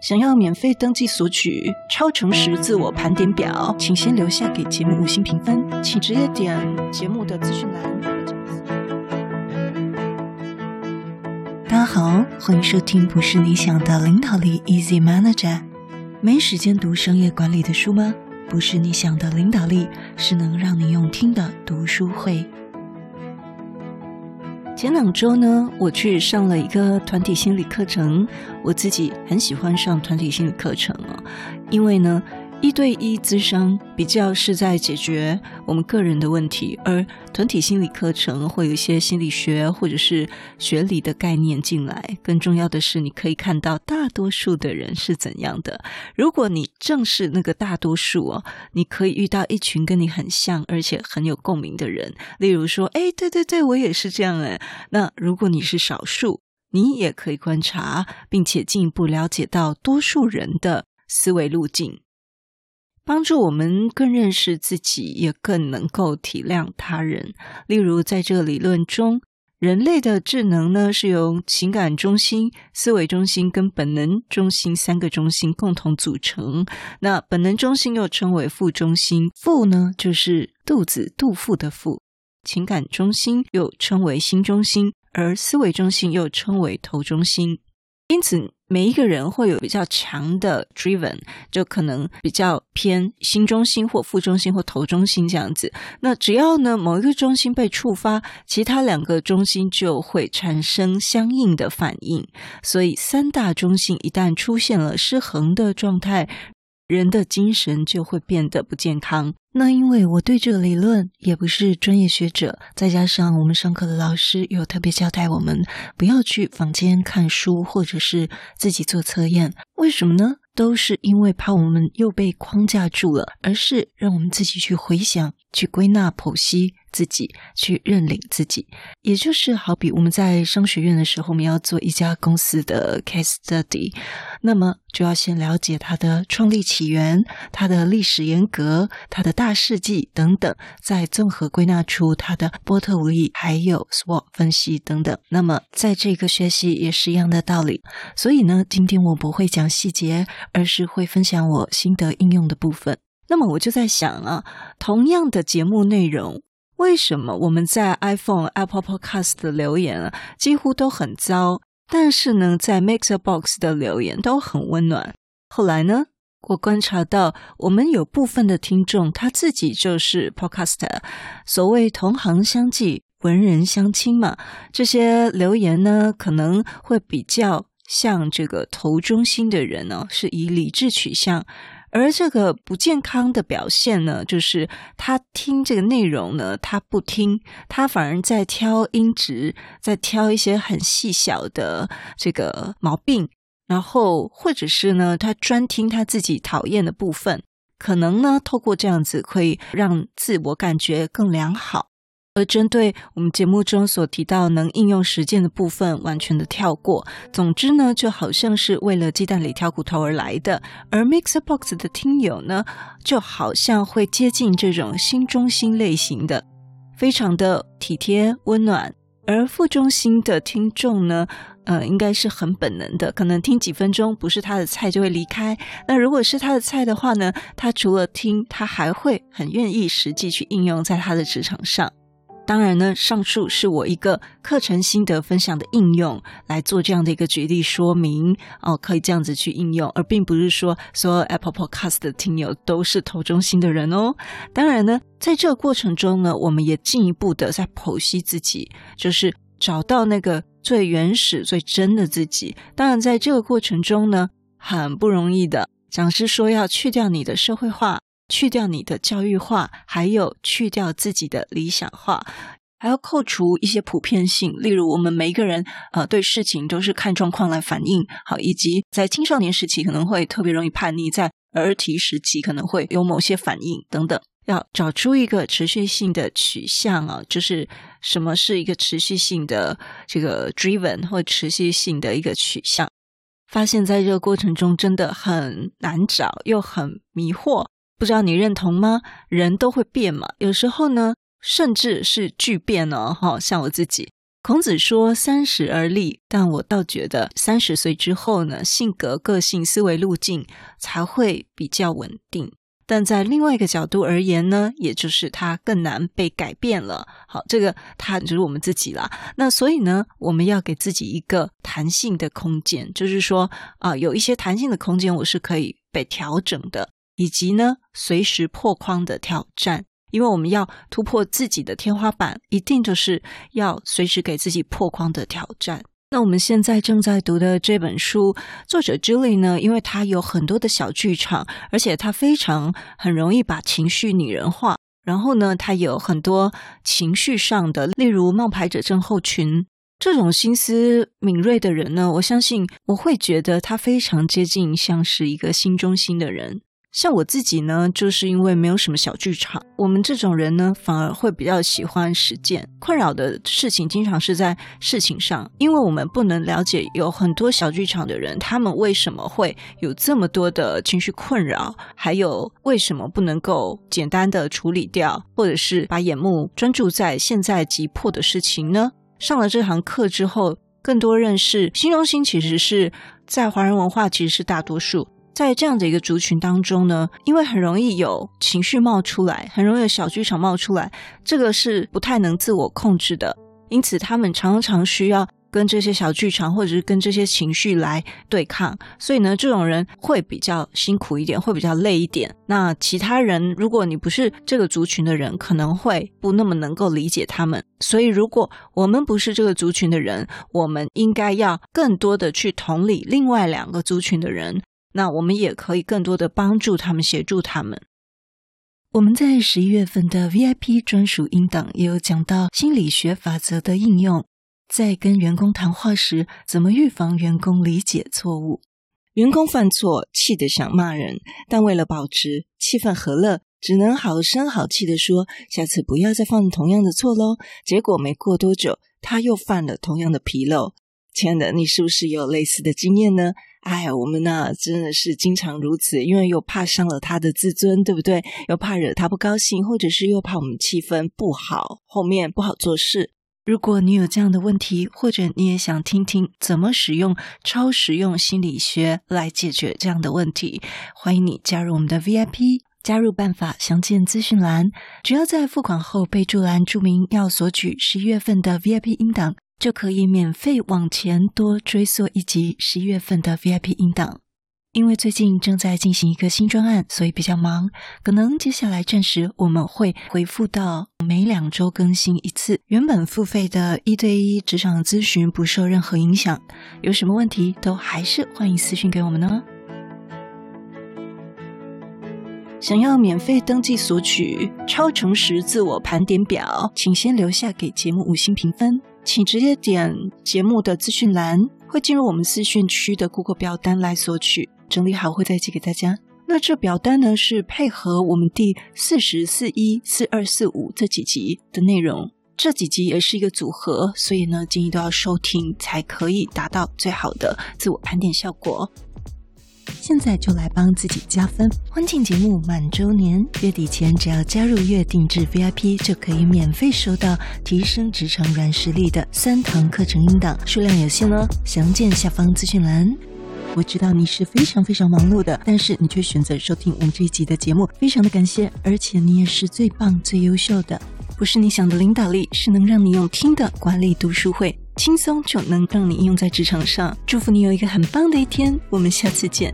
想要免费登记索取超诚实自我盘点表，请先留下给节目五星评分，请直接点节目的资讯栏。大家好，欢迎收听不是你想的领导力 Easy Manager。没时间读商业管理的书吗？不是你想的领导力，是能让你用听的读书会。前两周呢，我去上了一个团体心理课程。我自己很喜欢上团体心理课程啊，因为呢。一对一咨商比较是在解决我们个人的问题，而团体心理课程会有一些心理学或者是学理的概念进来。更重要的是，你可以看到大多数的人是怎样的。如果你正是那个大多数哦，你可以遇到一群跟你很像而且很有共鸣的人。例如说，哎，对对对，我也是这样哎。那如果你是少数，你也可以观察，并且进一步了解到多数人的思维路径。帮助我们更认识自己，也更能够体谅他人。例如，在这个理论中，人类的智能呢是由情感中心、思维中心跟本能中心三个中心共同组成。那本能中心又称为腹中心，腹呢就是肚子、肚腹的腹；情感中心又称为心中心，而思维中心又称为头中心。因此，每一个人会有比较强的 driven，就可能比较偏心中心或腹中心或头中心这样子。那只要呢某一个中心被触发，其他两个中心就会产生相应的反应。所以，三大中心一旦出现了失衡的状态，人的精神就会变得不健康。那因为我对这个理论也不是专业学者，再加上我们上课的老师有特别交代我们不要去房间看书或者是自己做测验，为什么呢？都是因为怕我们又被框架住了，而是让我们自己去回想、去归纳、剖析。自己去认领自己，也就是好比我们在商学院的时候，我们要做一家公司的 case study，那么就要先了解它的创立起源、它的历史沿革、它的大事记等等，再综合归纳出它的波特无力，还有 SWOT 分析等等。那么在这个学习也是一样的道理。所以呢，今天我不会讲细节，而是会分享我心得应用的部分。那么我就在想啊，同样的节目内容。为什么我们在 iPhone、Apple Podcast 的留言啊，几乎都很糟，但是呢，在 MixerBox 的留言都很温暖？后来呢，我观察到，我们有部分的听众他自己就是 Podcaster，所谓同行相忌，文人相轻嘛。这些留言呢，可能会比较像这个头中心的人呢，是以理智取向。而这个不健康的表现呢，就是他听这个内容呢，他不听，他反而在挑音质，在挑一些很细小的这个毛病，然后或者是呢，他专听他自己讨厌的部分，可能呢，透过这样子可以让自我感觉更良好。而针对我们节目中所提到能应用实践的部分，完全的跳过。总之呢，就好像是为了鸡蛋里挑骨头而来的。而 MixerBox 的听友呢，就好像会接近这种新中心类型的，非常的体贴温暖。而副中心的听众呢，呃，应该是很本能的，可能听几分钟不是他的菜就会离开。那如果是他的菜的话呢，他除了听，他还会很愿意实际去应用在他的职场上。当然呢，上述是我一个课程心得分享的应用来做这样的一个举例说明哦，可以这样子去应用，而并不是说所有 Apple Podcast 的听友都是头中心的人哦。当然呢，在这个过程中呢，我们也进一步的在剖析自己，就是找到那个最原始、最真的自己。当然，在这个过程中呢，很不容易的。讲师说要去掉你的社会化。去掉你的教育化，还有去掉自己的理想化，还要扣除一些普遍性，例如我们每一个人呃对事情都是看状况来反应，好，以及在青少年时期可能会特别容易叛逆，在儿提时期可能会有某些反应等等，要找出一个持续性的取向啊，就是什么是一个持续性的这个 driven 或持续性的一个取向，发现在这个过程中真的很难找，又很迷惑。不知道你认同吗？人都会变嘛，有时候呢，甚至是巨变哦。哈，像我自己，孔子说“三十而立”，但我倒觉得三十岁之后呢，性格、个性、思维路径才会比较稳定。但在另外一个角度而言呢，也就是它更难被改变了。好，这个它就是我们自己啦。那所以呢，我们要给自己一个弹性的空间，就是说啊、有一些弹性的空间，我是可以被调整的，以及呢，随时破框的挑战。因为我们要突破自己的天花板，一定就是要随时给自己破框的挑战。那我们现在正在读的这本书，作者 Julie 呢，因为他有很多的小剧场，而且他非常很容易把情绪拟人化。然后呢，他有很多情绪上的，例如冒牌者症候群这种心思敏锐的人呢，我相信我会觉得他非常接近像是一个心中心的人。像我自己呢，就是因为没有什么小剧场，我们这种人呢，反而会比较喜欢实践。困扰的事情经常是在事情上，因为我们不能了解有很多小剧场的人，他们为什么会有这么多的情绪困扰，还有为什么不能够简单的处理掉，或者是把眼目专注在现在急迫的事情呢？上了这堂课之后，更多认识心中心，其实是在华人文化其实是大多数。在这样的一个族群当中呢，因为很容易有情绪冒出来，很容易有小剧场冒出来，这个是不太能自我控制的，因此他们常常需要跟这些小剧场或者是跟这些情绪来对抗，所以呢，这种人会比较辛苦一点，会比较累一点。那其他人，如果你不是这个族群的人，可能会不那么能够理解他们。所以，如果我们不是这个族群的人，我们应该要更多的去同理另外两个族群的人。那我们也可以更多的帮助他们，协助他们。我们在十一月份的 VIP 专属音档也有讲到心理学法则的应用，在跟员工谈话时，怎么预防员工理解错误。员工犯错，气得想骂人，但为了保持气氛和乐，只能好声好气地说：“下次不要再犯同样的错喽。”结果没过多久，他又犯了同样的纰漏。亲爱的，你是不是有类似的经验呢？哎，我们呢真的是经常如此，因为又怕伤了他的自尊，对不对？又怕惹他不高兴，或者是又怕我们气氛不好，后面不好做事。如果你有这样的问题，或者你也想听听怎么使用超实用心理学来解决这样的问题，欢迎你加入我们的 VIP。加入办法详见资讯栏，只要在付款后备注栏注明要索取十一月份的 VIP 音档。就可以免费往前多追溯一集十一月份的 VIP 音档。因为最近正在进行一个新专案，所以比较忙，可能接下来暂时我们会回复到每两周更新一次。原本付费的一对一职场咨询不受任何影响，有什么问题都还是欢迎私信给我们呢。想要免费登记索取超诚实自我盘点表，请先留下给节目五星评分。请直接点节目的资讯栏，会进入我们资讯区的顾客表单来索取，整理好会再寄给大家。那这表单呢，是配合我们第四十四一、四二、四五这几集的内容，这几集也是一个组合，所以呢，建议都要收听才可以达到最好的自我盘点效果。现在就来帮自己加分！婚庆节目满周年，月底前只要加入月定制 VIP，就可以免费收到提升职场软实力的三堂课程音档，数量有限哦。详见下方资讯栏。我知道你是非常非常忙碌的，但是你却选择收听我们这一集的节目，非常的感谢，而且你也是最棒、最优秀的。不是你想的领导力，是能让你用听的管理读书会。轻松就能让你应用在职场上。祝福你有一个很棒的一天，我们下次见。